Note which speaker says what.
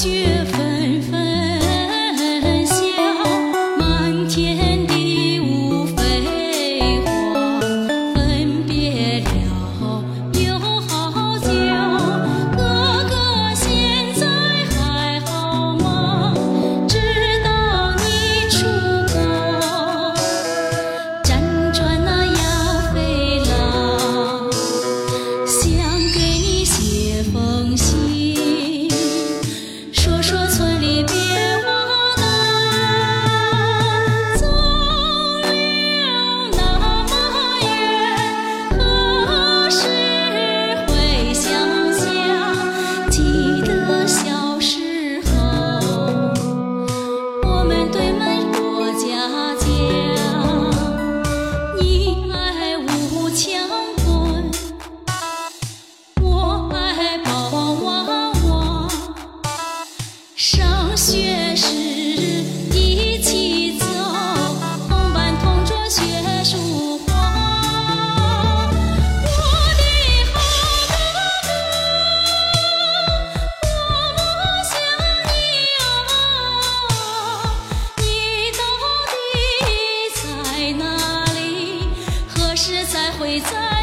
Speaker 1: sûr. desire